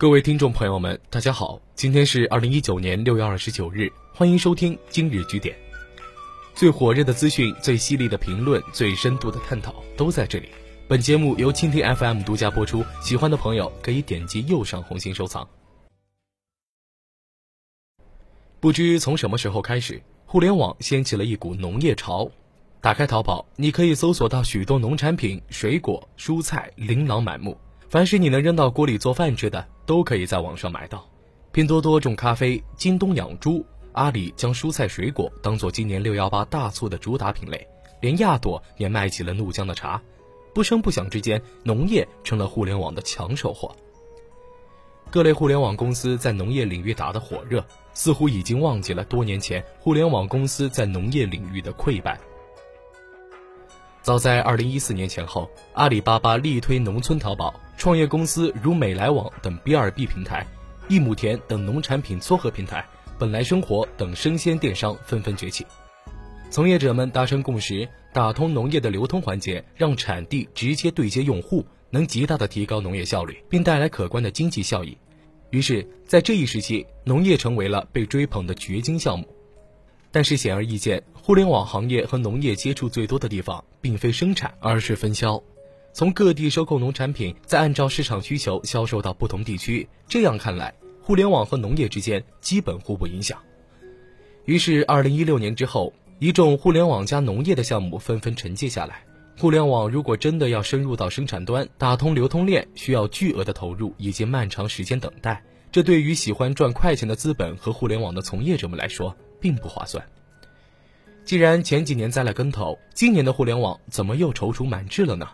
各位听众朋友们，大家好，今天是二零一九年六月二十九日，欢迎收听今日据点。最火热的资讯、最犀利的评论、最深度的探讨都在这里。本节目由蜻蜓 FM 独家播出，喜欢的朋友可以点击右上红心收藏。不知从什么时候开始，互联网掀起了一股农业潮。打开淘宝，你可以搜索到许多农产品、水果、蔬菜，琳琅满目。凡是你能扔到锅里做饭吃的，都可以在网上买到。拼多多种咖啡，京东养猪，阿里将蔬菜水果当做今年六幺八大促的主打品类，连亚朵也卖起了怒江的茶。不声不响之间，农业成了互联网的抢手货。各类互联网公司在农业领域打得火热，似乎已经忘记了多年前互联网公司在农业领域的溃败。早在二零一四年前后，阿里巴巴力推农村淘宝，创业公司如美来网等 B 二 B 平台，一亩田等农产品撮合平台，本来生活等生鲜电商纷纷崛起。从业者们达成共识，打通农业的流通环节，让产地直接对接用户，能极大的提高农业效率，并带来可观的经济效益。于是，在这一时期，农业成为了被追捧的掘金项目。但是显而易见，互联网行业和农业接触最多的地方，并非生产，而是分销。从各地收购农产品，再按照市场需求销售到不同地区。这样看来，互联网和农业之间基本互不影响。于是，二零一六年之后，一众互联网加农业的项目纷纷沉寂下来。互联网如果真的要深入到生产端，打通流通链，需要巨额的投入以及漫长时间等待。这对于喜欢赚快钱的资本和互联网的从业者们来说，并不划算。既然前几年栽了跟头，今年的互联网怎么又踌躇满志了呢？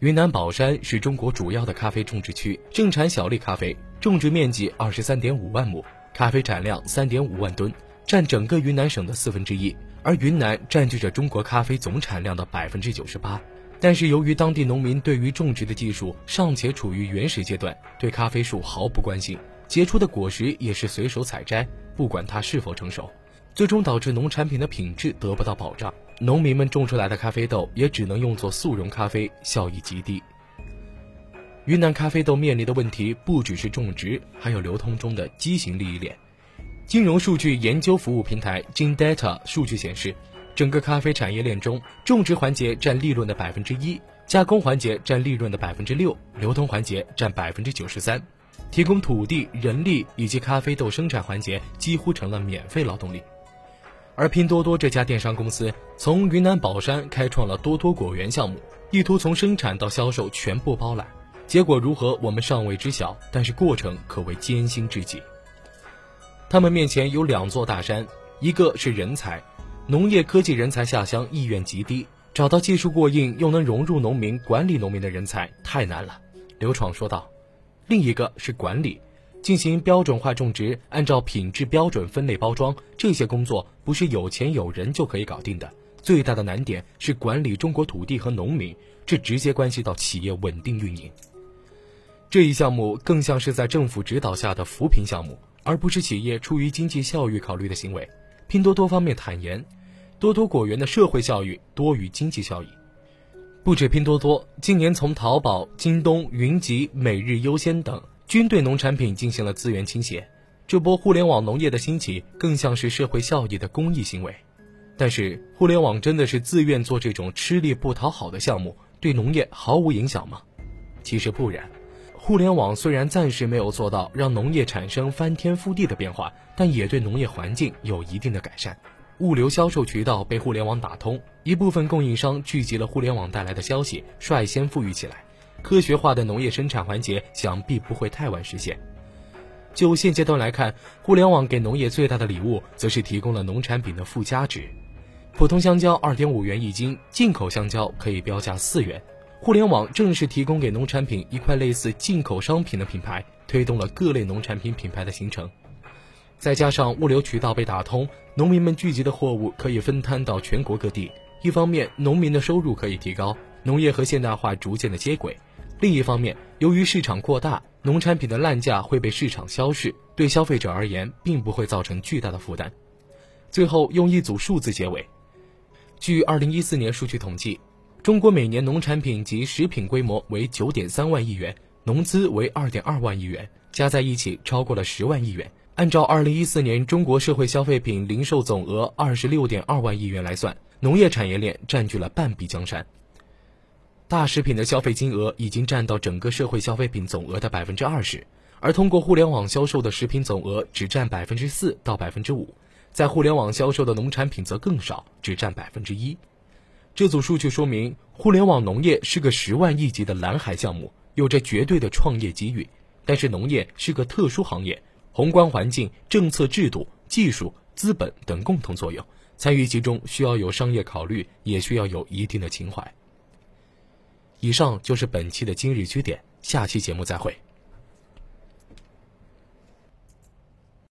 云南保山是中国主要的咖啡种植区，盛产小粒咖啡，种植面积二十三点五万亩，咖啡产量三点五万吨，占整个云南省的四分之一。而云南占据着中国咖啡总产量的百分之九十八。但是由于当地农民对于种植的技术尚且处于原始阶段，对咖啡树毫不关心，结出的果实也是随手采摘，不管它是否成熟，最终导致农产品的品质得不到保障，农民们种出来的咖啡豆也只能用作速溶咖啡，效益极低。云南咖啡豆面临的问题不只是种植，还有流通中的畸形利益链。金融数据研究服务平台 GenData 数据显示。整个咖啡产业链中，种植环节占利润的百分之一，加工环节占利润的百分之六，流通环节占百分之九十三，提供土地、人力以及咖啡豆生产环节几乎成了免费劳动力。而拼多多这家电商公司从云南保山开创了多多果园项目，意图从生产到销售全部包揽。结果如何，我们尚未知晓，但是过程可谓艰辛至极。他们面前有两座大山，一个是人才。农业科技人才下乡意愿极低，找到技术过硬又能融入农民、管理农民的人才太难了。刘闯说道。另一个是管理，进行标准化种植，按照品质标准分类包装，这些工作不是有钱有人就可以搞定的。最大的难点是管理中国土地和农民，这直接关系到企业稳定运营。这一项目更像是在政府指导下的扶贫项目，而不是企业出于经济效益考虑的行为。拼多多方面坦言，多多果园的社会效益多于经济效益。不止拼多多，今年从淘宝、京东、云集、每日优鲜等均对农产品进行了资源倾斜。这波互联网农业的兴起，更像是社会效益的公益行为。但是，互联网真的是自愿做这种吃力不讨好的项目，对农业毫无影响吗？其实不然。互联网虽然暂时没有做到让农业产生翻天覆地的变化，但也对农业环境有一定的改善。物流销售渠道被互联网打通，一部分供应商聚集了互联网带来的消息，率先富裕起来。科学化的农业生产环节想必不会太晚实现。就现阶段来看，互联网给农业最大的礼物，则是提供了农产品的附加值。普通香蕉二点五元一斤，进口香蕉可以标价四元。互联网正是提供给农产品一块类似进口商品的品牌，推动了各类农产品品牌的形成。再加上物流渠道被打通，农民们聚集的货物可以分摊到全国各地。一方面，农民的收入可以提高，农业和现代化逐渐的接轨；另一方面，由于市场扩大，农产品的烂价会被市场消逝，对消费者而言并不会造成巨大的负担。最后用一组数字结尾：据二零一四年数据统计。中国每年农产品及食品规模为九点三万亿元，农资为二点二万亿元，加在一起超过了十万亿元。按照二零一四年中国社会消费品零售总额二十六点二万亿元来算，农业产业链占据了半壁江山。大食品的消费金额已经占到整个社会消费品总额的百分之二十，而通过互联网销售的食品总额只占百分之四到百分之五，在互联网销售的农产品则更少，只占百分之一。这组数据说明，互联网农业是个十万亿级的蓝海项目，有着绝对的创业机遇。但是，农业是个特殊行业。宏观环境、政策制度、技术、资本等共同作用，参与其中需要有商业考虑，也需要有一定的情怀。以上就是本期的今日居点，下期节目再会。